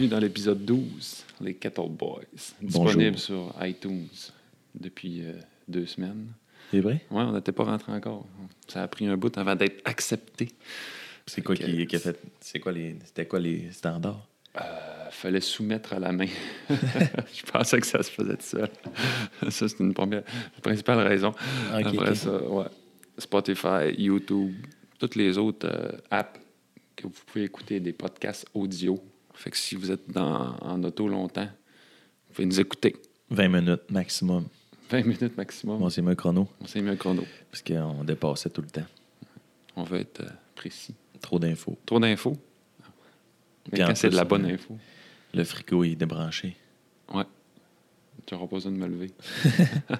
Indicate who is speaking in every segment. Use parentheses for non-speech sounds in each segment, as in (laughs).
Speaker 1: bienvenue dans l'épisode 12, les Kettle Boys. Disponible sur iTunes depuis euh, deux semaines.
Speaker 2: C'est vrai?
Speaker 1: Ouais, on n'était pas rentré encore. Ça a pris un bout avant d'être accepté.
Speaker 2: C'est quoi qui, a fait. C'est quoi les. C'était quoi les standards?
Speaker 1: Euh, fallait soumettre à la main. (laughs) Je pensais que ça se faisait tout seul. (laughs) ça, c'est une première, la principale raison.
Speaker 2: Ok,
Speaker 1: Après
Speaker 2: ok.
Speaker 1: ça, ouais. Spotify, YouTube, toutes les autres euh, apps que vous pouvez écouter des podcasts audio. Fait que si vous êtes dans, en auto longtemps, vous pouvez nous écouter.
Speaker 2: 20 minutes maximum.
Speaker 1: 20 minutes maximum.
Speaker 2: Bon, c'est mis un chrono.
Speaker 1: On s'est mis un chrono.
Speaker 2: Parce qu'on dépassait tout le temps.
Speaker 1: On veut être euh, précis.
Speaker 2: Trop d'infos.
Speaker 1: Trop d'infos. Quand c'est de la bonne
Speaker 2: euh,
Speaker 1: info,
Speaker 2: Le frigo est débranché.
Speaker 1: ouais. Tu n'auras pas besoin de me lever. (laughs)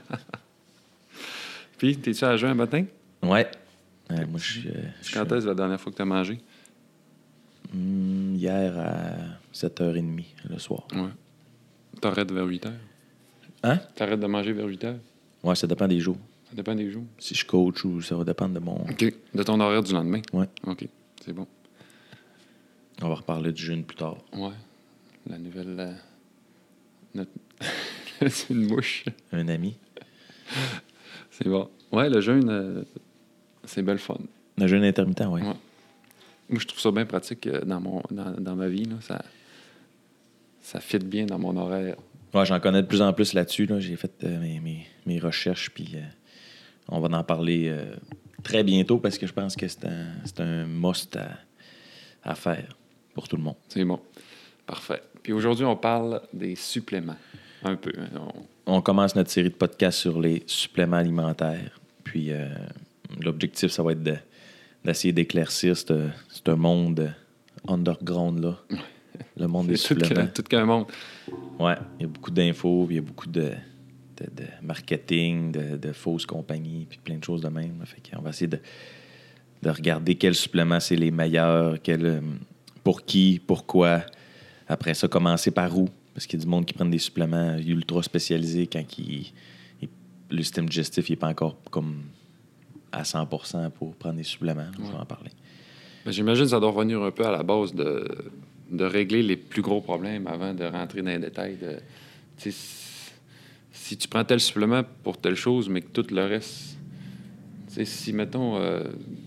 Speaker 1: Puis, t'es-tu à jeun un matin?
Speaker 2: Ouais. Ouais, moi, je suis. euh, je suis-
Speaker 1: Quand est-ce la dernière fois que tu as mangé?
Speaker 2: Hmm, hier à 7h30 le soir.
Speaker 1: Ouais. T'arrêtes vers 8 heures.
Speaker 2: Hein?
Speaker 1: T'arrêtes de manger vers 8 heures?
Speaker 2: Ouais, ça dépend des jours.
Speaker 1: Ça dépend des jours.
Speaker 2: Si je coach ou ça va dépendre de mon.
Speaker 1: OK. De ton horaire du lendemain?
Speaker 2: Ouais.
Speaker 1: OK. C'est bon.
Speaker 2: On va reparler du jeûne plus tard.
Speaker 1: Ouais. La nouvelle. euh, notre- c'est (laughs) une mouche.
Speaker 2: Un ami.
Speaker 1: C'est bon. Ouais, le jeûne, euh, c'est belle fun.
Speaker 2: Le jeûne intermittent, ouais.
Speaker 1: Ouais. Moi, je trouve ça bien pratique euh, dans, mon, dans, dans ma vie. Là. Ça, ça fit bien dans mon horaire.
Speaker 2: Ouais, j'en connais de plus en plus là-dessus. Là. J'ai fait euh, mes, mes- mes recherches, puis euh, on va en parler euh, très bientôt parce que je pense que c'est un, c'est un must à, à faire pour tout le monde.
Speaker 1: C'est bon. Parfait. Puis aujourd'hui, on parle des suppléments. Un peu. hein. On-
Speaker 2: On commence notre série de podcasts sur les suppléments alimentaires. Puis l'objectif, ça va être de- d'essayer d'éclaircir ce monde underground-là. Le monde des
Speaker 1: tout tout qu'un monde.
Speaker 2: Ouais, il y a beaucoup d'infos, il y a beaucoup de, de, de marketing, de, de fausses compagnies, puis plein de choses de même. Fait qu'on va essayer de, de regarder quels suppléments c'est les meilleurs, quel, euh, pour qui, pourquoi. Après ça, commencer par où? Parce qu'il y a du monde qui prennent des suppléments ultra spécialisés quand le système digestif n'est pas encore comme à 100% pour prendre des suppléments. Je vais en parler.
Speaker 1: Ben, J'imagine que ça doit revenir un peu à la base de, de régler les plus gros problèmes avant de rentrer dans les détails. De, si, tu prends tel supplément pour telle chose, mais que tout le reste. Si, mettons, euh,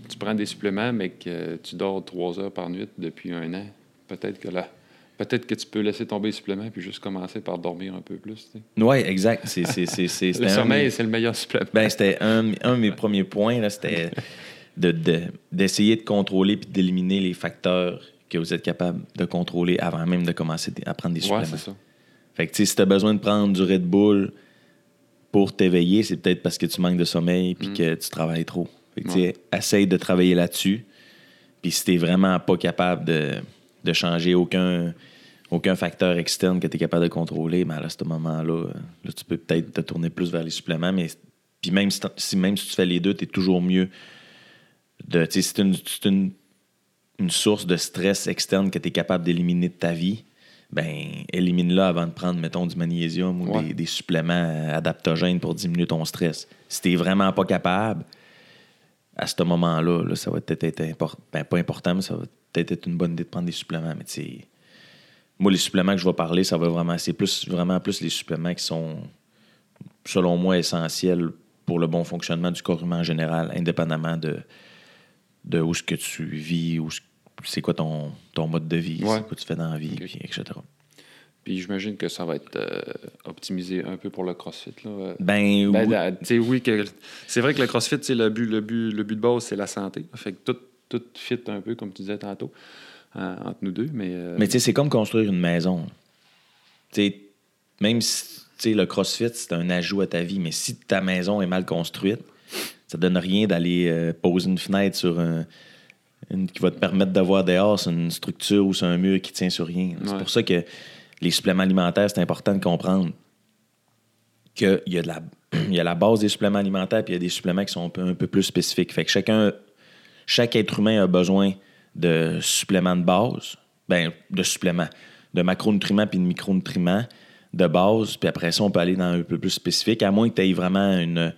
Speaker 1: tu prends des suppléments, mais que tu dors trois heures par nuit depuis un an, peut-être que là. Peut-être que tu peux laisser tomber les suppléments puis juste commencer par dormir un peu plus.
Speaker 2: Oui, exact. C'est, c'est, c'est, c'est- (laughs)
Speaker 1: Le sommeil, c'est le meilleur supplément.
Speaker 2: Ben, c'était un, un de mes premiers points, là, c'était de, de- d'essayer de contrôler puis d'éliminer les facteurs que vous êtes capable de contrôler avant même de commencer à prendre des
Speaker 1: ouais,
Speaker 2: suppléments.
Speaker 1: c'est ça.
Speaker 2: fait que, si tu as besoin de prendre du Red Bull pour t'éveiller, c'est peut-être parce que tu manques de sommeil puis
Speaker 1: Mm.
Speaker 2: que tu travailles trop. Fait que,
Speaker 1: Ouais.
Speaker 2: essaye de travailler là-dessus. Puis si tu vraiment pas capable de, de changer aucun, aucun facteur externe que tu es capable de contrôler, là, à ce moment-là, là, tu peux peut-être te tourner plus vers les suppléments. Mais puis même si, même si tu fais les deux, tu es toujours mieux de. Tu sais, si c'est une, c'est une, une source de stress externe que tu es capable d'éliminer de ta vie, ben élimine-la avant de prendre, mettons, du magnésium ou
Speaker 1: Ouais.
Speaker 2: des, des suppléments adaptogènes pour diminuer ton stress. Si tu vraiment pas capable, à ce moment-là, là, ça va peut-être être important. Ben, pas important, mais ça va peut-être être une bonne idée de prendre des suppléments. Mais tu sais, moi, les suppléments que je vais parler, ça va vraiment, c'est plus, vraiment plus les suppléments qui sont, selon moi, essentiels pour le bon fonctionnement du corps humain en général, indépendamment de, de où ce que tu vis, où ce- c'est quoi ton, ton mode de vie,
Speaker 1: Ouais.
Speaker 2: c'est quoi tu fais dans la vie, puis etc.
Speaker 1: Puis j'imagine que ça va être euh, optimisé un peu pour le CrossFit. Là.
Speaker 2: Ben,
Speaker 1: Ben,
Speaker 2: oui.
Speaker 1: la- que, c'est vrai que le CrossFit, c'est le but, le, but, le but de base, c'est la santé. Fait que tout, tout fit un peu, comme tu disais tantôt, euh, entre nous deux. Mais, euh,
Speaker 2: Mais tu sais, c'est comme construire une maison. Tu sais, même si tu sais, le CrossFit, c'est un ajout à ta vie, mais si ta maison est mal construite, ça donne rien d'aller poser une fenêtre sur un, une- qui va te permettre de voir dehors sur une structure ou sur un mur qui tient sur rien. C'est
Speaker 1: Ouais.
Speaker 2: pour ça que les suppléments alimentaires, c'est important de comprendre qu'il y, a de la- (clears throat) il y a la base des suppléments alimentaires, puis il y a des suppléments qui sont un peu, un peu plus spécifiques. Fait que chacun, chaque être humain a besoin de suppléments de base, ben, de suppléments, de macronutriments puis de micronutriments de base, puis après ça, on peut aller dans un peu plus spécifique, à moins que tu aies vraiment une,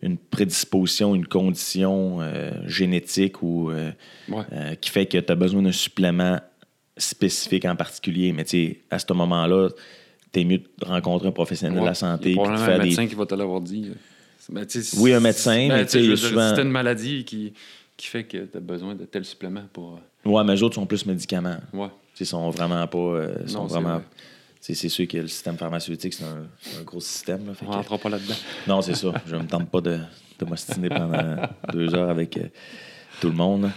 Speaker 2: une prédisposition, une condition euh, génétique ou euh,
Speaker 1: Ouais.
Speaker 2: euh, qui fait que tu as besoin d'un supplément spécifique en particulier. Mais tu sais, à ce moment-là, t'es mieux de rencontrer un professionnel de la santé.
Speaker 1: Il y a
Speaker 2: de faire
Speaker 1: un
Speaker 2: des-
Speaker 1: médecin qui va te l'avoir dit. Ben,
Speaker 2: Oui, un médecin,
Speaker 1: ben,
Speaker 2: mais tu sais, souvent-
Speaker 1: une maladie qui, qui fait que tu as besoin de tel supplément pour. euh,
Speaker 2: Ouais, mais eux autres sont plus médicaments.
Speaker 1: Ouais.
Speaker 2: Ils sont vraiment pas. euh, sont
Speaker 1: Non, c'est
Speaker 2: vraiment.
Speaker 1: vrai.
Speaker 2: C'est sûr que le système pharmaceutique, c'est un, gros système. Là,
Speaker 1: On
Speaker 2: que-
Speaker 1: rentrera pas là-dedans.
Speaker 2: Non, c'est ça. Je ne me tente pas de, de m'ostiner pendant (laughs) deux heures avec euh, tout le monde.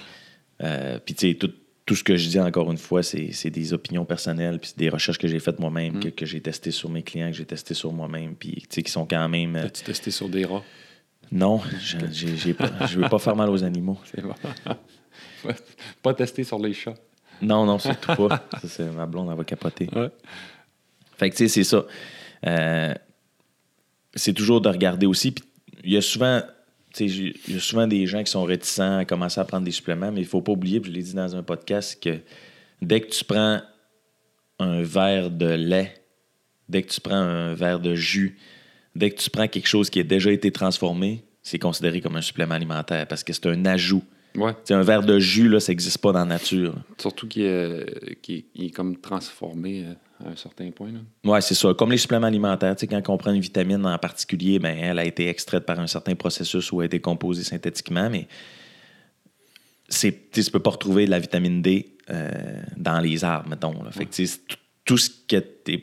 Speaker 2: Euh, Puis, tu sais, tout, tout ce que je dis, encore une fois, c'est des opinions personnelles, puis c'est des recherches que j'ai faites moi-même, que, que j'ai testées sur mes clients, que j'ai testées sur moi-même, puis, tu sais, qui sont quand même. euh,
Speaker 1: As-tu testé sur des rats?
Speaker 2: non, je je veux pas faire mal aux animaux. (laughs)
Speaker 1: C'est bon. (laughs) pas testé sur les chats.
Speaker 2: Non, non, surtout pas. (laughs) Ça, c'est ma blonde, elle va capoter.
Speaker 1: Ouais.
Speaker 2: Fait que, tu sais, c'est ça. Euh, c'est toujours de regarder aussi. Puis, il y a souvent. Il y a souvent des gens qui sont réticents à commencer à prendre des suppléments, mais il ne faut pas oublier, puis je l'ai dit dans un podcast, que dès que tu prends un verre de lait, dès que tu prends un verre de jus, dès que tu prends quelque chose qui a déjà été transformé, c'est considéré comme un supplément alimentaire parce que c'est un ajout.
Speaker 1: Ouais.
Speaker 2: Un verre de jus, là, ça n'existe pas dans la nature.
Speaker 1: Surtout qu'il est, est comme transformé euh, à un certain point.
Speaker 2: Oui, c'est ça. Comme les suppléments alimentaires, tu sais, quand on prend une vitamine en particulier, ben, elle a été extraite par un certain processus ou a été composée synthétiquement, mais tu tu peux pas retrouver de la vitamine D euh, dans les arbres, mettons. là. Fait que, tout- ce que tu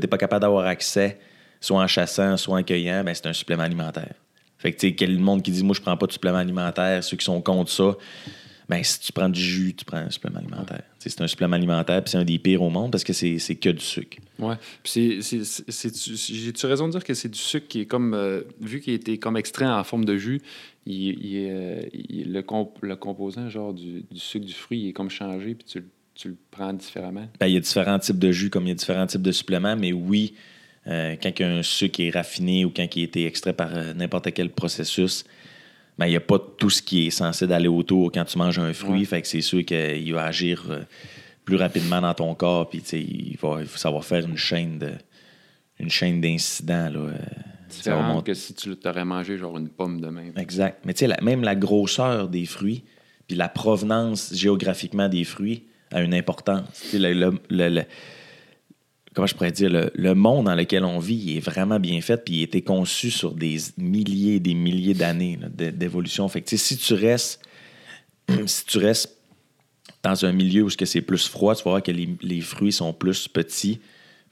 Speaker 2: t'es pas capable d'avoir accès, soit en chassant, soit en cueillant, ben, c'est un supplément alimentaire. Fait que, tu sais, quel monde qui dit, moi, je prends pas de supplément alimentaire, ceux qui sont contre ça, ben, si tu prends du jus, tu prends un supplément alimentaire. C'est un supplément alimentaire, puis c'est un des pires au monde parce que c'est que du sucre.
Speaker 1: Ouais. Puis j'ai-tu raison de dire que c'est du sucre qui est comme, euh, vu qu'il a été comme extrait en forme de jus, il, euh, il- le, comp- le composant genre du, du sucre du fruit il est comme changé, puis tu, le- tu le prends différemment?
Speaker 2: Ben, il y a différents types de jus comme il y a différents types de suppléments, mais oui, euh, quand un sucre est raffiné ou quand il a été extrait par n'importe quel processus, ben, il n'y a pas tout ce qui est censé d'aller autour quand tu manges un fruit.
Speaker 1: Ouais.
Speaker 2: Fait que c'est sûr qu'il va agir euh, plus rapidement dans ton corps, puis il va, va faire une chaîne de une chaîne d'incidents. là, euh,
Speaker 1: Différent que si tu t'aurais mangé genre une pomme de même.
Speaker 2: Exact. Mais tu sais, même la grosseur des fruits, puis la provenance géographiquement des fruits a une importance. Le- le- le- comment je pourrais dire, le, monde dans lequel on vit est vraiment bien fait, puis il a été conçu sur des milliers et des milliers d'années d'évolution. Fait si tu restes, (clears throat) si dans un milieu où c'est plus froid, tu vas voir que les, fruits sont plus petits,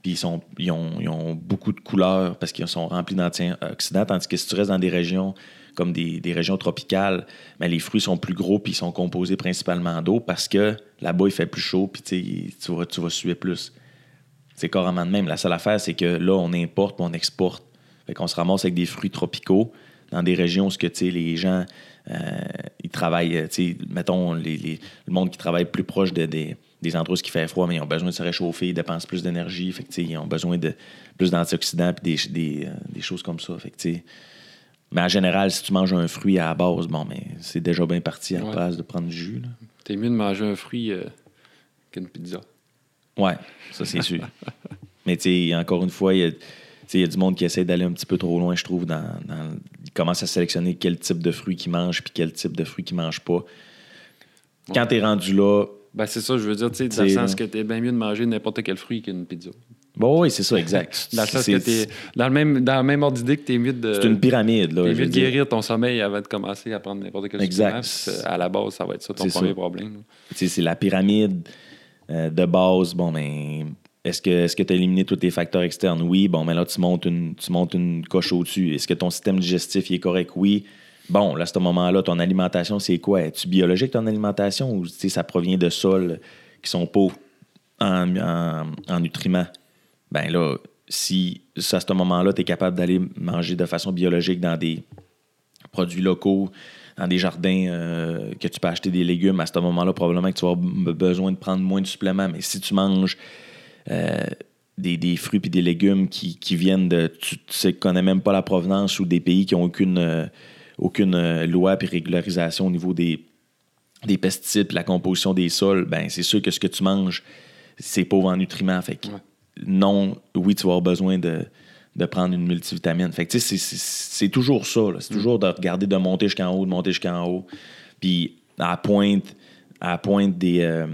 Speaker 2: puis ils, ont, beaucoup de couleurs parce qu'ils sont remplis d'antioxydants, tandis que si tu restes dans des régions comme des, régions tropicales, ben, les fruits sont plus gros puis ils sont composés principalement d'eau parce que là-bas, il fait plus chaud puis tu vas suer plus. C'est carrément de même. La seule affaire, c'est que là, on importe on exporte. Fait qu'on se ramasse avec des fruits tropicaux dans des régions où ce que, tu sais, les gens, euh, ils travaillent, euh, tu sais, mettons, les, les- le monde qui travaille plus proche de, des, des endroits où il fait froid, mais ils ont besoin de se réchauffer, ils dépensent plus d'énergie, fait que, ils ont besoin de plus d'antioxydants puis des, des, euh, des choses comme ça. Fait que, mais en général, si tu manges un fruit à la base, bon, mais c'est déjà bien parti à la
Speaker 1: Ouais.
Speaker 2: place de prendre du jus.
Speaker 1: T'es mieux de manger un fruit euh, qu'une pizza.
Speaker 2: Ouais, ça c'est sûr. (laughs) Mais tu sais, encore une fois, il y a, y du monde qui essaie d'aller un petit peu trop loin, je trouve, dans, dans- il commence à sélectionner quel type de fruits qu'il mange puis quel type de fruits qu'il mange pas. Quand tu es rendu là,
Speaker 1: Ben, c'est ça, je veux dire, tu sais, dans le sens que t'es bien mieux de manger n'importe quel fruit qu'une pizza.
Speaker 2: bon, oui, c'est ça, exact. (laughs)
Speaker 1: Dans le sens que t'es. Dans le même, dans le même ordre d'idée que t'es mieux de.
Speaker 2: C'est une pyramide, là.
Speaker 1: T'es mieux de
Speaker 2: dire.
Speaker 1: guérir ton sommeil avant de commencer à prendre n'importe quel
Speaker 2: Exact.
Speaker 1: puis, euh, À la base, ça va être ça ton premier
Speaker 2: ça.
Speaker 1: problème. là.
Speaker 2: Tu sais, c'est la pyramide euh, de base. Bon, mais est-ce que tu as éliminé tous les facteurs externes? Oui. Bon, mais là, tu montes une, tu montes une coche au-dessus. Est-ce que ton système digestif est correct? Oui. Bon, là, à ce moment-là, ton alimentation, c'est quoi? Es-tu biologique, ton alimentation, ou ça provient de sols qui sont pauvres en, en- en nutriments? Ben là, si à ce moment-là, tu es capable d'aller manger de façon biologique dans des produits locaux, dans des jardins euh, que tu peux acheter des légumes, à ce moment-là, probablement que tu vas avoir be- besoin de prendre moins de suppléments. Mais si tu manges euh, des, des fruits et des légumes qui, qui viennent de. Tu, sais, connais même pas la provenance ou des pays qui n'ont aucune, euh, aucune loi et régularisation au niveau des, des pesticides la composition des sols, ben c'est sûr que ce que tu manges, c'est pauvre en nutriments. Fait que
Speaker 1: Ouais.
Speaker 2: non, oui, tu vas avoir besoin de, de prendre une multivitamine. Fait que, tu sais, c'est- c'est c'est toujours ça. là. C'est toujours de regarder de monter jusqu'en haut, de monter jusqu'en haut. Puis à la pointe, à la pointe des, euh,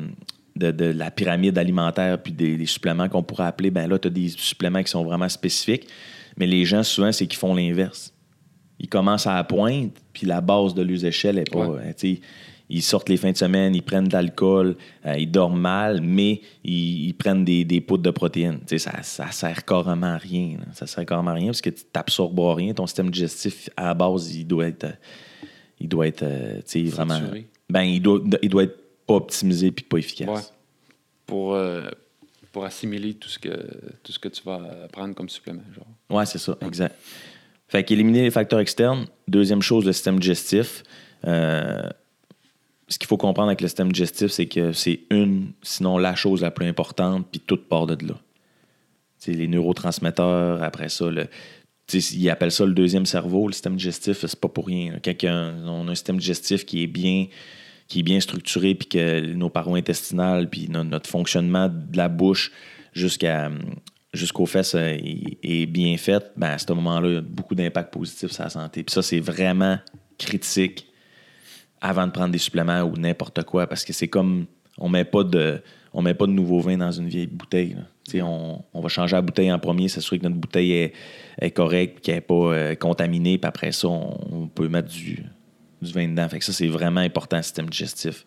Speaker 2: de, de la pyramide alimentaire puis des, des suppléments qu'on pourrait appeler, ben là, tu as des suppléments qui sont vraiment spécifiques. Mais les gens, souvent, c'est qu'ils font l'inverse. Ils commencent à la pointe, puis la base de leurs échelles est pas.
Speaker 1: Ouais.
Speaker 2: Ils sortent les fins de semaine, ils prennent de l'alcool, euh, ils dorment mal, mais ils, ils prennent des, des poudres de protéines. Tu sais, ça, ça sert carrément à rien. là. Ça sert carrément à rien parce que tu n'absorbes rien. Ton système digestif, à la base, il doit être. euh, Il doit être. euh, tu sais, vraiment. Ben, il doit, il doit être pas optimisé puis pas efficace.
Speaker 1: Ouais. Pour, euh, pour assimiler tout ce, que, tout ce que tu vas prendre comme supplément. Genre.
Speaker 2: Ouais, c'est ça, exact. Fait qu'éliminer les facteurs externes. Deuxième chose, le système digestif. Euh, ce qu'il faut comprendre avec le système digestif, c'est que c'est une, sinon la chose la plus importante, puis tout part de là. Tu sais, les neurotransmetteurs, après ça, ils appellent ça le deuxième cerveau, le système digestif, c'est pas pour rien. Quand on a un système digestif qui est bien, qui est bien structuré, puis que nos parois intestinales, puis no- notre fonctionnement de la bouche jusqu'à jusqu'aux fesses est, est bien fait, ben à ce moment-là, il y a beaucoup d'impact positif sur la santé. Puis ça, c'est vraiment critique avant de prendre des suppléments ou n'importe quoi, parce que c'est comme on met pas de on met pas de nouveau vin dans une vieille bouteille. On, on va changer la bouteille en premier, s'assurer que notre bouteille est, est correcte, qu'elle n'est pas euh, contaminée, puis après ça, on, peut mettre du, du vin dedans. Fait que ça, c'est vraiment important, le système digestif.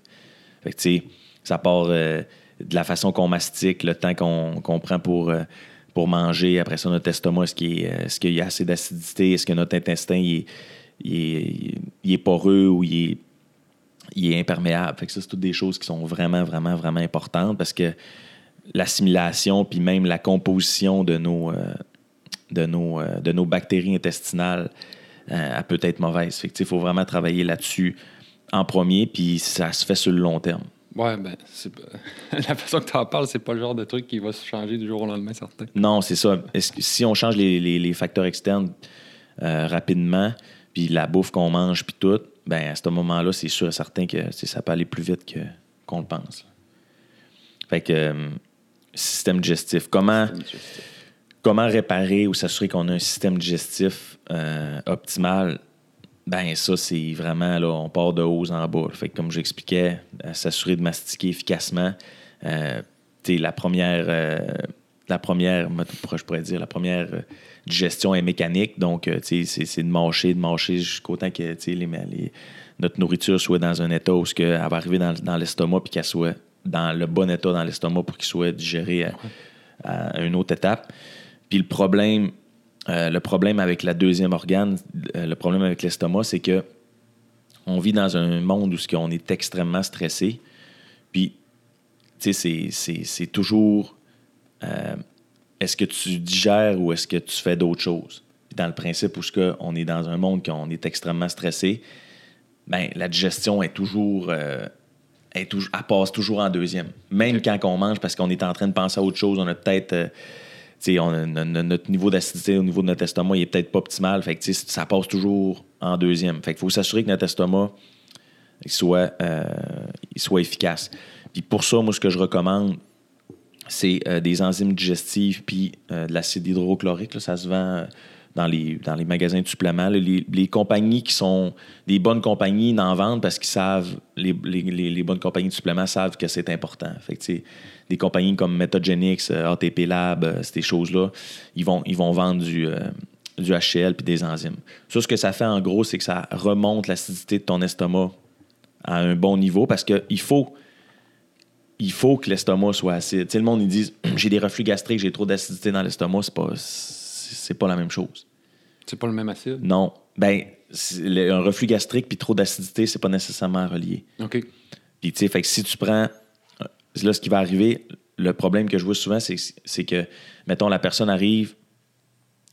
Speaker 2: Fait que, ça part euh, de la façon qu'on mastique, le temps qu'on prend pour, euh, pour manger. Après ça, notre estomac, est-ce qu'il est, qu'il y a assez d'acidité? Est-ce que notre intestin il est, il est, il est poreux ou il est, il est imperméable? Fait que ça, c'est toutes des choses qui sont vraiment, vraiment, vraiment importantes parce que l'assimilation puis même la composition de nos, euh, de nos, euh, de nos bactéries intestinales, euh, elle peut être mauvaise. Fait il faut vraiment travailler là-dessus en premier, puis ça se fait sur le long terme.
Speaker 1: Ouais, ben, c'est (laughs) la façon que tu en parles, c'est pas le genre de truc qui va se changer du jour au lendemain, certain.
Speaker 2: Non, c'est ça. Est-ce que si on change les, les- les facteurs externes rapidement, puis la bouffe qu'on mange, puis tout, ben à ce moment-là, c'est sûr et certain que ça peut aller plus vite que, qu'on le pense. Fait que euh, système digestif. Comment, comment réparer ou s'assurer qu'on a un système digestif euh, optimal? Ben ça, c'est vraiment, là, on part de haut en bas. Fait que comme j'expliquais, euh, s'assurer de mastiquer efficacement. Euh, la première, la première, pourrais dire, la première euh, digestion est mécanique. Donc, euh, c'est, c'est de mâcher, de mâcher jusqu'au temps que, notre nourriture soit dans un état où elle va arriver dans, l'estomac puis qu'elle soit dans le bon état dans l'estomac pour qu'il soit digéré à, une autre étape. Puis le problème, euh, le problème avec la deuxième organe, le problème avec l'estomac, c'est que on vit dans un monde où qu'on est extrêmement stressé. Puis, c'est- c'est c'est toujours euh, est-ce que tu digères ou est-ce que tu fais d'autres choses? Dans le principe où on est dans un monde qu'on est extrêmement stressé, ben, la digestion est toujours, euh, est toujours. Elle passe toujours en deuxième. Même quand on mange, parce qu'on est en train de penser à autre chose, on a peut-être. euh, on a- notre niveau d'acidité au niveau de notre estomac, il est peut-être pas optimal. Fait que, ça passe toujours en deuxième. Fait qu'il faut s'assurer que notre estomac il soit, euh, il soit efficace. Puis pour ça, moi, ce que je recommande, c'est euh, des enzymes digestives puis euh, de l'acide hydrochlorique. ça se vend euh, dans les, magasins de suppléments. Les, compagnies qui sont des bonnes compagnies n'en vendent parce qu'ils savent, les, bonnes compagnies de suppléments savent que c'est important. Fait des compagnies comme Metagenics, ATP Lab, ces choses-là, ils vont, vendre du, du HCl puis des enzymes. Ça, ce que ça fait en gros, c'est que ça remonte l'acidité de ton estomac à un bon niveau parce qu'il faut il faut que l'estomac soit acide. Tu sais, le monde, ils disent (clears throat) j'ai des reflux gastriques, j'ai trop d'acidité dans l'estomac. C'est pas, c'est pas la même chose.
Speaker 1: C'est pas le même acide?
Speaker 2: Non. Ben, le- un reflux gastrique puis trop d'acidité, c'est pas nécessairement relié.
Speaker 1: OK.
Speaker 2: Puis, tu sais, fait que si tu prends. euh, Là, ce qui va arriver, le problème que je vois souvent, c'est c'est que, mettons, la personne arrive,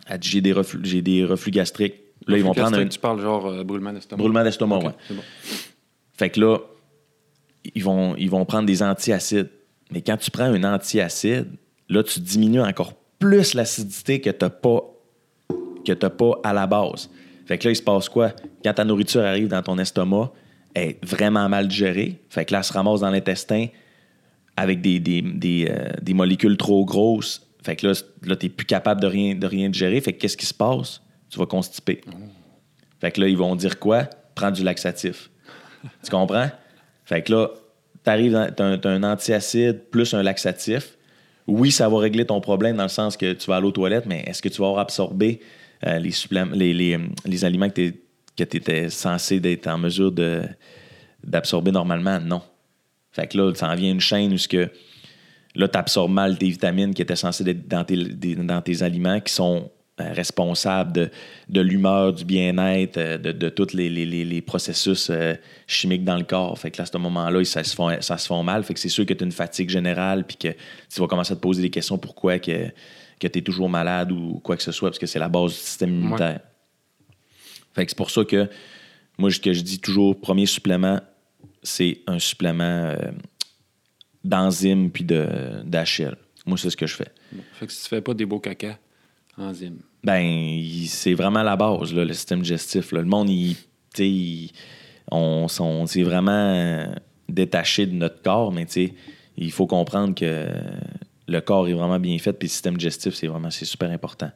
Speaker 2: elle dit j'ai des reflux, j'ai des reflux gastriques. Là, ils vont prendre un
Speaker 1: Tu parles genre euh, brûlement d'estomac.
Speaker 2: brûlement d'estomac,
Speaker 1: OK,
Speaker 2: ouais.
Speaker 1: c'est bon.
Speaker 2: Fait que là, ils vont, ils vont prendre des antiacides. Mais quand tu prends un antiacide, là, tu diminues encore plus l'acidité que tu n'as pas, que pas à la base. Fait que là, il se passe quoi? Quand ta nourriture arrive dans ton estomac, elle est vraiment mal digérée. Fait que là, elle se ramasse dans l'intestin avec des, des, des, euh, des molécules trop grosses. Fait que là, tu n'es plus capable de rien, de rien digérer. Fait que qu'est-ce qui se passe? Tu vas constiper. Fait que là, ils vont dire quoi? Prends du laxatif. tu comprends? Fait que là, tu as, un antiacide plus un laxatif. Oui, ça va régler ton problème dans le sens que tu vas aller aux toilettes, mais est-ce que tu vas avoir absorbé euh, les, aliments que tu étais censé d'être en mesure d'absorber normalement? Non. Fait que là, ça en vient une chaîne où ce que, là, tu absorbes mal tes vitamines qui étaient censées être dans tes, dans tes aliments qui sont responsable de, de l'humeur, du bien-être, euh, de, de tous les, les, les, processus euh, chimiques dans le corps. Fait que là, à ce moment-là, ça se, font, ça se font mal. Fait que c'est sûr que tu as une fatigue générale, puis que tu vas commencer à te poser des questions pourquoi que, que tu es toujours malade ou quoi que ce soit, parce que c'est la base du système immunitaire. Fait que c'est pour ça que moi, ce que je dis toujours, premier supplément, c'est un supplément d'enzymes puis d'HL. Moi, c'est ce que je fais.
Speaker 1: Fait que si tu fais pas des beaux caca, enzymes.
Speaker 2: Ben, c'est vraiment la base, le système digestif. Le monde, il, on, s'est vraiment détaché de notre corps, mais il faut comprendre que le corps est vraiment bien fait, puis le système digestif, c'est vraiment super important.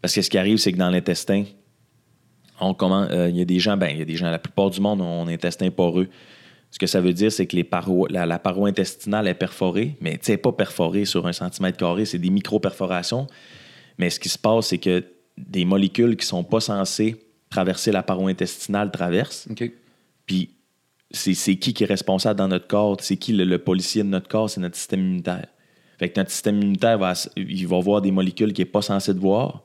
Speaker 2: Parce que ce qui arrive, c'est que dans l'intestin, on euh, il y a des gens, ben, il y a des gens, la plupart du monde ont un intestin poreux. Ce que ça veut dire, c'est que la, paroi intestinale est perforée, mais pas perforée sur un centimètre carré, c'est des micro-perforations. Mais ce qui se passe, c'est que des molécules qui ne sont pas censées traverser la paroi intestinale traversent. Puis c'est qui qui est responsable dans notre corps? C'est qui le, policier de notre corps? C'est notre système immunitaire. Fait que notre système immunitaire va, il va voir des molécules qu'il n'est pas censé de voir.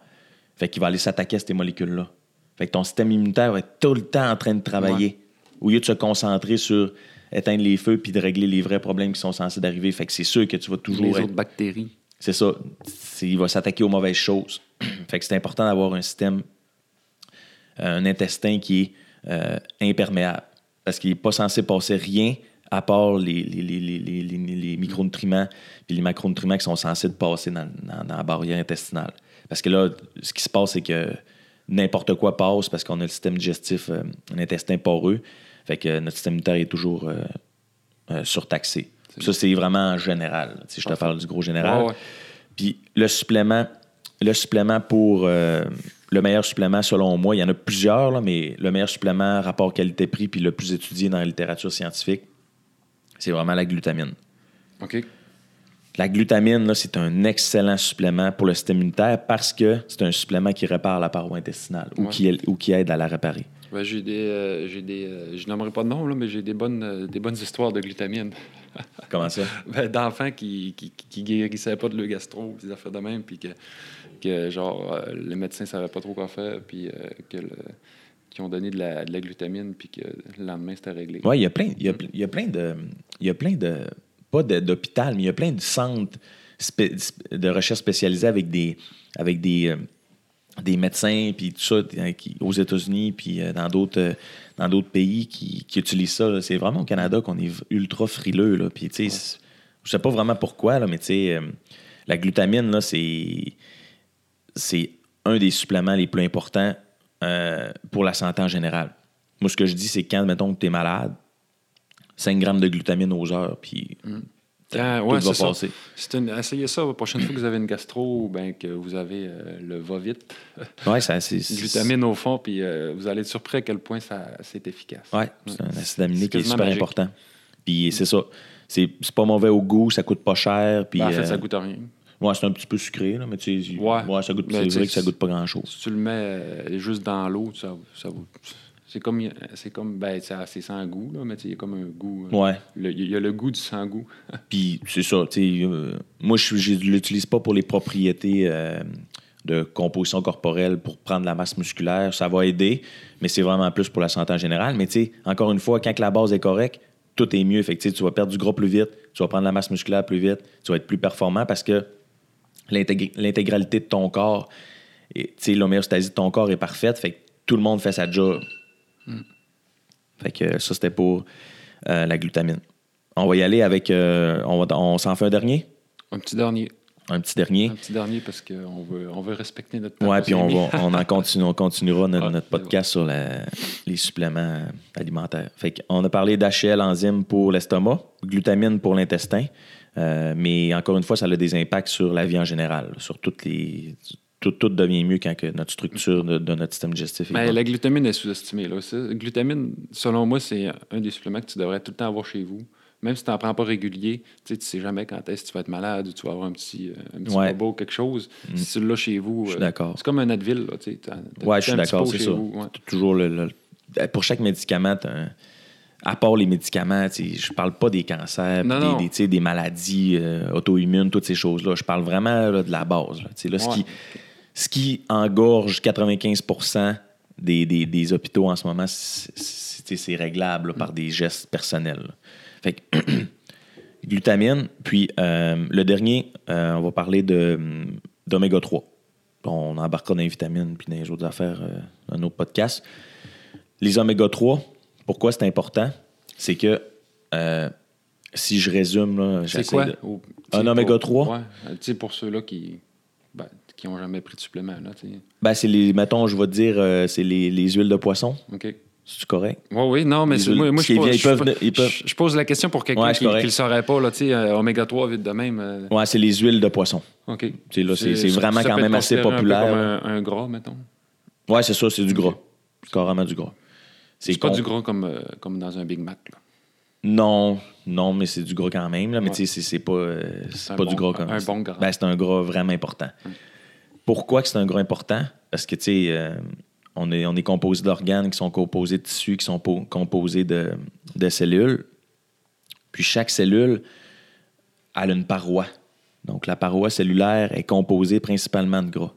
Speaker 2: Fait qu'il va aller s'attaquer à ces molécules-là. Fait que ton système immunitaire va être tout le temps en train de travailler. Au lieu de se concentrer sur éteindre les feux puis de régler les vrais problèmes qui sont censés d'arriver. Fait que c'est sûr que tu vas toujours.
Speaker 1: Les autres bactéries.
Speaker 2: C'est ça. Il va s'attaquer aux mauvaises choses. (clears throat) fait que c'est important d'avoir un système, euh, un intestin qui est euh, imperméable. Parce qu'il n'est pas censé passer rien à part les, micronutriments et les macronutriments qui sont censés passer dans, la barrière intestinale. Parce que là, ce qui se passe, c'est que n'importe quoi passe parce qu'on a le système digestif, euh, un intestin poreux. Fait que notre système immunitaire est toujours surtaxé. Ça, c'est vraiment en général. Si je te parle du gros général. Puis le supplément, le supplément pour euh, le meilleur supplément, selon moi, il y en a plusieurs, là, mais le meilleur supplément, rapport qualité-prix, puis le plus étudié dans la littérature scientifique, c'est vraiment la glutamine.
Speaker 1: OK.
Speaker 2: La glutamine, c'est un excellent supplément pour le système immunitaire parce que c'est un supplément qui répare la paroi intestinale ou, qui, ou qui aide à la réparer.
Speaker 1: j'ai des, euh, j'ai des euh, je n'aimerais pas de nom, là, mais j'ai des bonnes, des bonnes histoires de glutamine. (laughs)
Speaker 2: Comment ça?
Speaker 1: Ben, D'enfants qui, qui, qui, guérissaient pas de le gastro, des affaires de même, puis que, que genre, euh, les médecins savaient pas trop quoi faire, puis euh, que qui ont donné de la, de la glutamine, puis que le lendemain, c'était réglé.
Speaker 2: Oui, il y a plein, il y a, il y a plein de. Il y a plein de. Pas d'hôpital, mais il y a plein de centres de recherche spécialisés avec des. Avec des euh, des médecins, puis tout ça, aux États-Unis, puis dans d'autres dans d'autres pays qui, utilisent ça. C'est vraiment au Canada qu'on est ultra frileux. Là. Puis, tu sais, je sais pas vraiment pourquoi, là, mais tu sais, euh, la glutamine, là, c'est, c'est un des suppléments les plus importants euh, pour la santé en général. Moi, ce que je dis, c'est quand, mettons, que tu es malade, 5 grammes de glutamine aux heures, puis mm.
Speaker 1: Ah, ouais, c'est ça. essayez ça la prochaine fois que vous avez une gastro ou ben, que vous avez euh, le va-vite. (laughs)
Speaker 2: Oui, ça, (laughs) c'est.
Speaker 1: Glutamine au fond, puis euh, vous allez être surpris à quel point c'est efficace.
Speaker 2: Oui, c'est un acide aminé qui est super important. Puis c'est ça. C'est, pas mauvais au goût, ça coûte pas cher. Puis,
Speaker 1: ben, en fait, ça goûte rien.
Speaker 2: Ouais, c'est un petit peu sucré, là, mais tu sais, ouais. ça goûte, c'est vrai que ça goûte pas grand-chose.
Speaker 1: Si tu le mets juste dans l'eau, ça, ça, c'est comme, c'est comme, ben, c'est sans goût, là, mais il y a comme un goût.
Speaker 2: Euh, ouais.
Speaker 1: Il y a le goût du sans-goût. (laughs)
Speaker 2: Puis c'est ça, tu sais, euh, moi, je ne l'utilise pas pour les propriétés euh, de composition corporelle pour prendre la masse musculaire. Ça va aider, mais c'est vraiment plus pour la santé en général. Mais tu sais, encore une fois, quand la base est correcte, tout est mieux. Fait que, tu vas perdre du gros plus vite, tu vas prendre la masse musculaire plus vite, tu vas être plus performant parce que l'intégralité de ton corps, tu sais, l'homéostasie de ton corps est parfaite. Fait que tout le monde fait sa job. Fait que ça, c'était pour euh, la glutamine. On va y aller avec. Euh, on, on s'en fait un dernier?
Speaker 1: Un petit dernier.
Speaker 2: Un petit dernier.
Speaker 1: Un petit dernier parce qu'on veut, on veut respecter notre.
Speaker 2: Oui, puis on, va, (laughs) on, en continue, on continuera notre, notre podcast sur les suppléments alimentaires. Fait on a parlé d'HL, enzyme pour l'estomac, glutamine pour l'intestin. Euh, mais encore une fois, ça a des impacts sur la vie en général, sur toutes les, tout, devient mieux quand que notre structure de, notre système digestif est
Speaker 1: Mais La glutamine est sous-estimée. La glutamine, selon moi, c'est un des suppléments que tu devrais tout le temps avoir chez vous. même si tu n'en prends pas régulier, tu tu sais jamais quand est-ce que tu vas être malade ou tu vas avoir un petit, euh, un petit
Speaker 2: Ouais.
Speaker 1: robot ou quelque chose.
Speaker 2: Mm.
Speaker 1: Si tu l'as chez vous,
Speaker 2: Je suis
Speaker 1: euh,
Speaker 2: d'accord.
Speaker 1: c'est comme un Advil. Là, tu sais, t'as- t'as-
Speaker 2: Ouais, je suis d'accord, c'est ça.
Speaker 1: vous, ouais.
Speaker 2: T'as Toujours le, le- Pour chaque médicament, un- à part les médicaments, je parle pas des cancers,
Speaker 1: Non,
Speaker 2: des,
Speaker 1: non.
Speaker 2: des, tu sais, des maladies euh, auto-immunes, toutes ces choses-là. Je parle vraiment là, de la base. là. Là, ce, qui, ce qui engorge 95 des, des, des hôpitaux en ce moment, c'est- réglable là, par des gestes personnels. là. Fait que, (clears throat) glutamine. Puis euh, le dernier, euh, on va parler de, d'oméga 3. On embarquera dans les vitamines puis dans les autres affaires euh, dans un autre podcast. Les oméga 3, pourquoi c'est important? C'est que euh, si je résume, là,
Speaker 1: quoi?
Speaker 2: de- Un oméga
Speaker 1: pour-
Speaker 2: 3?
Speaker 1: Ouais, euh, tu sais, pour ceux-là qui ben, qui n'ont jamais pris de supplément. Là.
Speaker 2: Ben, c'est les, mettons, je vais te dire, euh, c'est les, les huiles de poisson.
Speaker 1: OK.
Speaker 2: C'est correct?
Speaker 1: Oui, oui, non, mais
Speaker 2: huiles-
Speaker 1: moi, moi je, pose,
Speaker 2: ils
Speaker 1: je-
Speaker 2: peuvent- ils peuvent-
Speaker 1: je- je pose la question pour quelqu'un
Speaker 2: Ouais,
Speaker 1: qui ne le saurait pas. Là, tu sais, euh, oméga 3, vite de même. euh,
Speaker 2: Ouais, c'est les huiles de poisson.
Speaker 1: OK.
Speaker 2: C'est- c'est
Speaker 1: ça-
Speaker 2: vraiment
Speaker 1: ça
Speaker 2: quand même assez populaire,
Speaker 1: Un, peu comme un, un gras, mettons.
Speaker 2: Ouais, c'est ça, c'est du gras. C'est carrément du gras.
Speaker 1: C'est pas du gras comme, euh, comme dans un Big Mac. là.
Speaker 2: Non, non, mais c'est du gras quand même. Là, mais
Speaker 1: Ouais.
Speaker 2: tu sais, c'est- c'est pas, euh, pas
Speaker 1: bon-
Speaker 2: du gras comme
Speaker 1: un bon gras.
Speaker 2: Ben, c'est un gras vraiment important. Pourquoi c'est un gras important? Parce que, tu sais, euh, on, est, on est composé d'organes qui sont composés de tissus, qui sont po- composés de, cellules. Puis chaque cellule a une paroi. Donc, la paroi cellulaire est composée principalement de gras.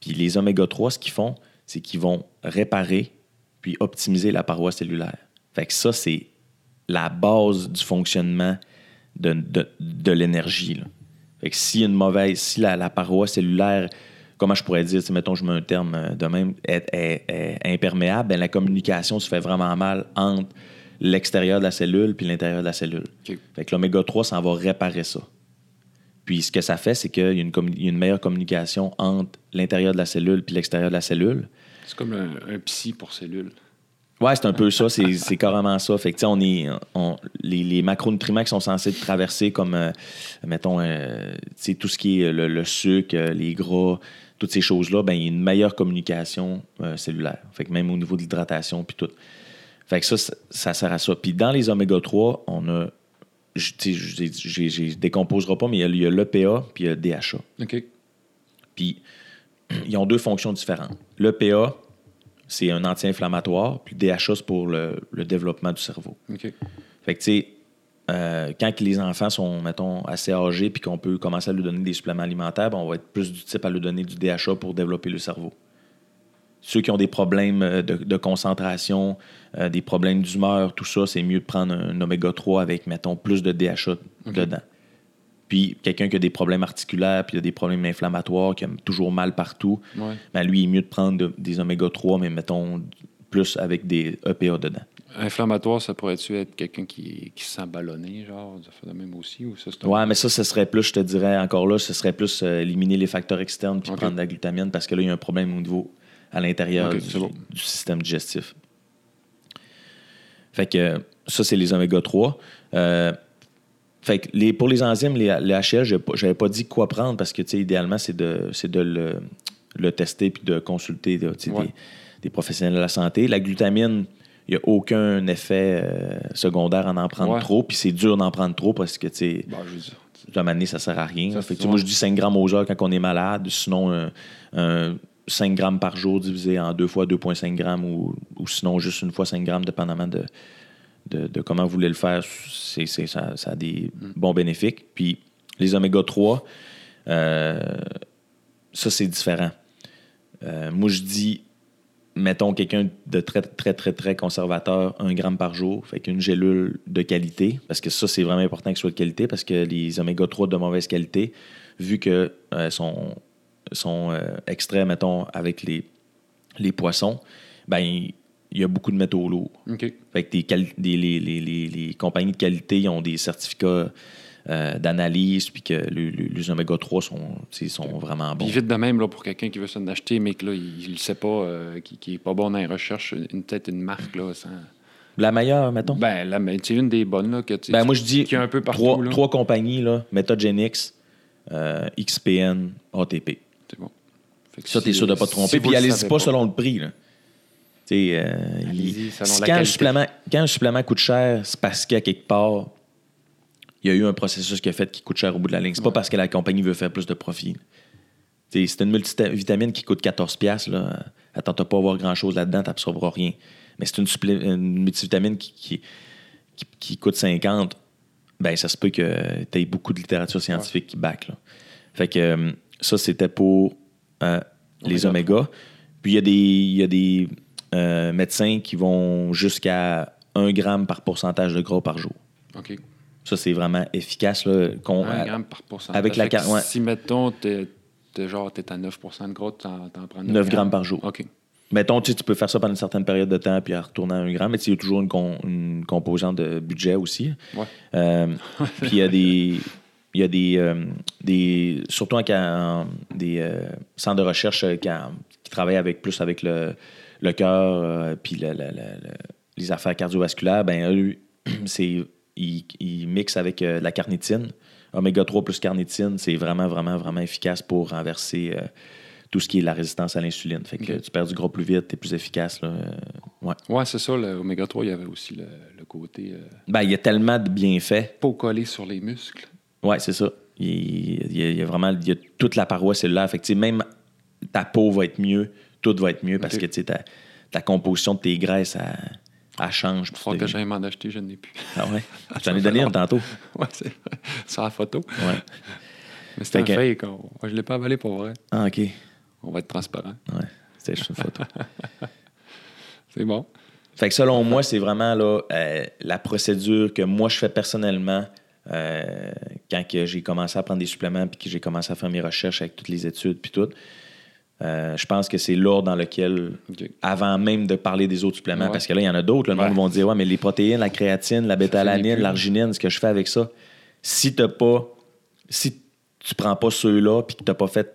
Speaker 2: Puis les oméga 3, ce qu'ils font, c'est qu'ils vont réparer puis optimiser la paroi cellulaire. Fait que ça, c'est la base du fonctionnement de, l'énergie. Fait que si une mauvaise, si la paroi cellulaire, comment je pourrais dire, sais, mettons, je mets un terme euh, de même, est, est- est imperméable, ben, la communication se fait vraiment mal entre l'extérieur de la cellule puis l'intérieur de la cellule.
Speaker 1: OK.
Speaker 2: Fait que l'oméga 3, ça va réparer ça. Puis ce que ça fait, c'est qu'il y, y a une meilleure communication entre l'intérieur de la cellule puis l'extérieur de la cellule.
Speaker 1: C'est comme un, un psy pour cellules.
Speaker 2: Ouais, c'est un peu ça, c'est carrément ça. Fait que, on est, on- les, les macronutriments qui sont censés traverser, comme, euh, mettons, euh, tout ce qui est le, le sucre, les gras, toutes ces choses-là, ben, il y a une meilleure communication euh, cellulaire. Fait que même au niveau de l'hydratation, puis tout. Fait que ça, ça, ça sert à ça. Puis dans les oméga 3, on a, je je décomposerai pas, mais il y a- l'EPA puis il y a le DHA.
Speaker 1: OK.
Speaker 2: Puis, (clears throat) ils ont deux fonctions différentes. L'EPA, c'est un anti-inflammatoire, puis le DHA, c'est pour le, le développement du cerveau.
Speaker 1: OK.
Speaker 2: Fait que, tu sais, euh, quand les enfants sont, mettons, assez âgés, puis qu'on peut commencer à leur donner des suppléments alimentaires, ben, on va être plus du type à leur donner du DHA pour développer le cerveau. Ceux qui ont des problèmes euh, de, de concentration, euh, des problèmes d'humeur, tout ça, c'est mieux de prendre un, oméga 3 avec, mettons, plus de DHA dedans. Puis quelqu'un qui a des problèmes articulaires, puis il a des problèmes inflammatoires, qui a toujours mal partout,
Speaker 1: Ouais.
Speaker 2: ben lui, il est mieux de prendre de- des oméga 3, mais mettons plus avec des EPA dedans.
Speaker 1: Inflammatoire, ça pourrait-tu être quelqu'un qui, qui se sent ballonné, genre, ça fait de même aussi, ou ça,
Speaker 2: Ouais, mais ça, ce serait plus, je te dirais encore là, ce serait plus euh, éliminer les facteurs externes puis prendre de la glutamine parce que là, il y a un problème au niveau à l'intérieur du,
Speaker 1: c'est bon.
Speaker 2: du système digestif. Fait que ça, c'est les oméga 3. Euh, fait que les, pour les enzymes, les, les HL, je n'avais pas dit quoi prendre parce que, tu sais, idéalement, c'est de, c'est de le, le tester puis de consulter là,
Speaker 1: Ouais.
Speaker 2: des, des professionnels de la santé. La glutamine, il n'y a aucun effet euh, secondaire en en prendre
Speaker 1: Ouais.
Speaker 2: trop, puis c'est dur d'en prendre trop parce que, tu sais,
Speaker 1: Bon,
Speaker 2: à un moment donné, ça sert à rien.
Speaker 1: Ça,
Speaker 2: Fait que,
Speaker 1: c'est-
Speaker 2: moi, je dis 5 grammes aux heures quand on est malade. Sinon, un, un 5 grammes par jour divisé en deux fois 2,5 grammes ou, ou sinon juste une fois 5 grammes, dépendamment de, de, de comment vous voulez le faire. C'est, c'est- ça, ça a des
Speaker 1: Mm.
Speaker 2: bons bénéfices. Puis les oméga 3, euh, ça, c'est différent. Euh, moi, je dis, mettons quelqu'un de très, très, très, très conservateur, un gramme par jour, fait qu'une gélule de qualité, parce que ça, c'est vraiment important que soit de qualité, parce que les oméga 3 de mauvaise qualité, vu que euh, sont, sont euh, extraits, mettons, avec les, les poissons, ben il y a beaucoup de métaux lourds. Fait que des des- les, les- les- compagnies de qualité ils ont des certificats euh, d'analyse, puis que le- le- les oméga 3 sont, sont vraiment bons.
Speaker 1: Puis vite de même, là, pour quelqu'un qui veut s'en acheter, mais que là, il ne sait pas, euh, qui, qui est pas bon dans les recherches, une, peut-être une marque, là, sans...
Speaker 2: La meilleure, mettons?
Speaker 1: Ben, mais c'est une des bonnes, là, que tu
Speaker 2: Ben, moi, je dis
Speaker 1: qui est un peu partout,
Speaker 2: trois,
Speaker 1: là.
Speaker 2: trois compagnies, là, Metagenix, euh, XPN, ATP.
Speaker 1: C'est bon. Fait que
Speaker 2: Ça, t'es
Speaker 1: si-
Speaker 2: sûr de ne pas te tromper. Puis
Speaker 1: le
Speaker 2: allez-y
Speaker 1: savez
Speaker 2: pas, selon le prix. Là. Euh, il-
Speaker 1: selon la
Speaker 2: quand, un
Speaker 1: qualité.
Speaker 2: supplément, quand un supplément coûte cher, c'est parce qu'à quelque part, il y a eu un processus qui a fait qui coûte cher au bout de la ligne. C'est pas parce que la compagnie veut faire plus de profit. C'est une multivitamine qui coûte 14$. Là. Attends, t'as pas à avoir grand-chose là-dedans, t'absorberas rien. Mais c'est une, une multivitamine qui, qui, qui, qui coûte 50. Ben, ça se peut que tu aies beaucoup de littérature scientifique qui back. Là. Fait que euh, ça, c'était pour euh, les
Speaker 1: Oméga.
Speaker 2: Puis il y a des, y a des euh, médecins qui vont jusqu'à 1 gramme par pourcentage de gras par jour.
Speaker 1: OK.
Speaker 2: Ça, c'est vraiment efficace. Là,
Speaker 1: 1 gramme par pourcentage.
Speaker 2: avec la ouais.
Speaker 1: Si, mettons, t'es, t'es genre, t'es à 9% de gros, t'en, t'en prends 9,
Speaker 2: 9 grammes par jour.
Speaker 1: OK.
Speaker 2: Mettons, tu, sais, tu peux faire ça pendant une certaine période de temps puis à retourner à 1 gramme, mais il y a toujours une, con- une composante de budget aussi.
Speaker 1: Ouais.
Speaker 2: Euh, (laughs) puis il y a des. Il y a des, euh, des surtout en, en- des euh, centres de recherche qui, en- qui travaillent avec plus avec le, le cœur puis le- le- le- le- les affaires cardiovasculaires, ben eux, (clears throat) c'est ils, ils mixent avec euh, la carnitine. Oméga 3 plus carnitine, c'est vraiment, vraiment, vraiment efficace pour renverser euh, tout ce qui est la résistance à l'insuline. Fait que tu perds du gras plus vite, tu es plus efficace. Là. Euh, ouais.
Speaker 1: Ouais, c'est ça. L'oméga 3, il y avait aussi le, le côté euh,
Speaker 2: Ben, il y a tellement de bienfaits
Speaker 1: pas collé sur les muscles.
Speaker 2: Oui, c'est ça. Il, il y a, il y a vraiment il y a toute la paroi cellulaire. Fait que, même ta peau va être mieux, tout va être mieux parce que ta, ta composition de tes graisses, elle, elle change.
Speaker 1: Il faut
Speaker 2: tu
Speaker 1: que j'aille m'en acheter, je n'ai plus.
Speaker 2: Ah ouais? (laughs) J'en ai donné un tantôt. (laughs)
Speaker 1: ouais, c'est vrai. Sur la photo.
Speaker 2: Ouais.
Speaker 1: Mais c'était un
Speaker 2: que-
Speaker 1: fake. on- Moi, je l'ai pas avalé pour vrai.
Speaker 2: Ah, OK. Ouais.
Speaker 1: On va être transparent.
Speaker 2: C'était juste une photo. (laughs)
Speaker 1: C'est bon.
Speaker 2: Fait que selon moi, c'est vraiment là, euh, la procédure que moi je fais personnellement euh, quand j'ai commencé à prendre des suppléments puis que j'ai commencé à faire mes recherches avec toutes les études puis tout. Euh, je pense que c'est l'ordre dans lequel, avant même de parler des autres suppléments,
Speaker 1: Ouais.
Speaker 2: parce que là, il y en a d'autres. Le
Speaker 1: Ouais.
Speaker 2: monde va dire Ouais, mais les protéines, la créatine, la bétalanine, l'arginine, ce que je fais avec ça, si t'as pas. Si tu prends pas ceux-là puis que t'as pas fait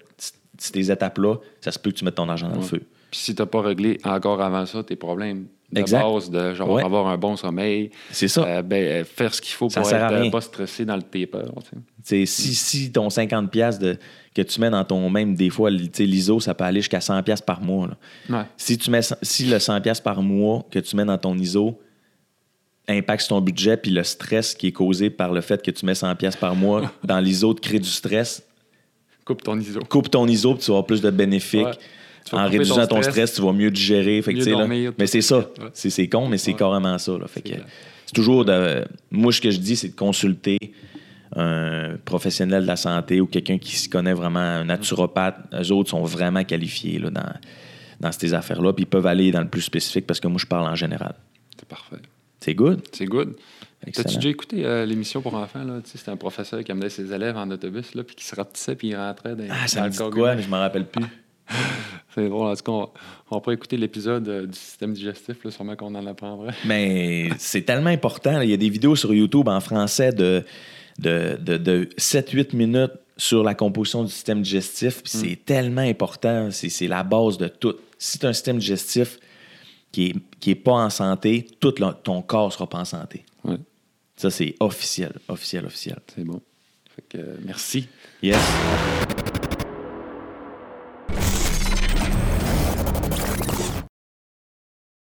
Speaker 2: ces étapes-là, ça se peut que tu mettes ton argent dans le
Speaker 1: Ouais.
Speaker 2: feu.
Speaker 1: Puis si t'as pas réglé encore avant ça tes problèmes de
Speaker 2: Exact.
Speaker 1: base, de genre
Speaker 2: Ouais.
Speaker 1: avoir un bon sommeil,
Speaker 2: C'est ça.
Speaker 1: euh, ben, euh, faire ce qu'il faut
Speaker 2: Ça
Speaker 1: pour être euh, pas stressé dans le taper. tu
Speaker 2: si, si ton 50$ piastres de, que tu mets dans ton même, des fois, l'ISO, ça peut aller jusqu'à 100$ piastres par mois. là.
Speaker 1: Ouais.
Speaker 2: Si, tu mets, si le 100$ piastres par mois que tu mets dans ton ISO impacte ton budget, puis le stress qui est causé par le fait que tu mets 100$ piastres par mois (laughs) dans l'ISO te crée du stress,
Speaker 1: Coupe ton ISO.
Speaker 2: coupe ton ISO, puis tu vas avoir plus de bénéfiques.
Speaker 1: Ouais.
Speaker 2: En réduisant ton stress. tu vas mieux digérer. Fait
Speaker 1: Mieux
Speaker 2: là, mais c'est ça.
Speaker 1: Ouais.
Speaker 2: C'est, c'est con, mais c'est
Speaker 1: Ouais.
Speaker 2: carrément ça. là. Fait
Speaker 1: C'est
Speaker 2: que, c'est toujours de. Moi, ce que je dis, c'est de consulter un professionnel de la santé ou quelqu'un qui s'y connaît vraiment, un naturopathe. Eux autres sont vraiment qualifiés là, dans, dans ces affaires-là. Puis ils peuvent aller dans le plus spécifique parce que moi, je parle en général.
Speaker 1: C'est parfait.
Speaker 2: C'est good?
Speaker 1: C'est good. T'as-tu déjà écouté euh, l'émission pour enfants? Là? C'était un professeur qui amenait ses élèves en autobus, là, puis qui se rapetissait, puis il rentrait dans,
Speaker 2: Ah, ça
Speaker 1: dans
Speaker 2: me dit quoi, mais je m'en rappelle plus. (laughs)
Speaker 1: C'est drôle. En tout cas, on, on pourrait écouter l'épisode euh, du système digestif, là, sûrement qu'on en apprendrait.
Speaker 2: Mais c'est tellement important. là. Il y a des vidéos sur YouTube en français de, de, de, de 7-8 minutes sur la composition du système digestif. Puis c'est tellement important. C'est c'est la base de tout. Si tu as un système digestif qui n'est qui est pas en santé, tout le- ton corps ne sera pas en santé.
Speaker 1: Ouais,
Speaker 2: Ça, c'est officiel, officiel, officiel.
Speaker 1: c'est bon. Fait que, euh, merci.
Speaker 2: Yes.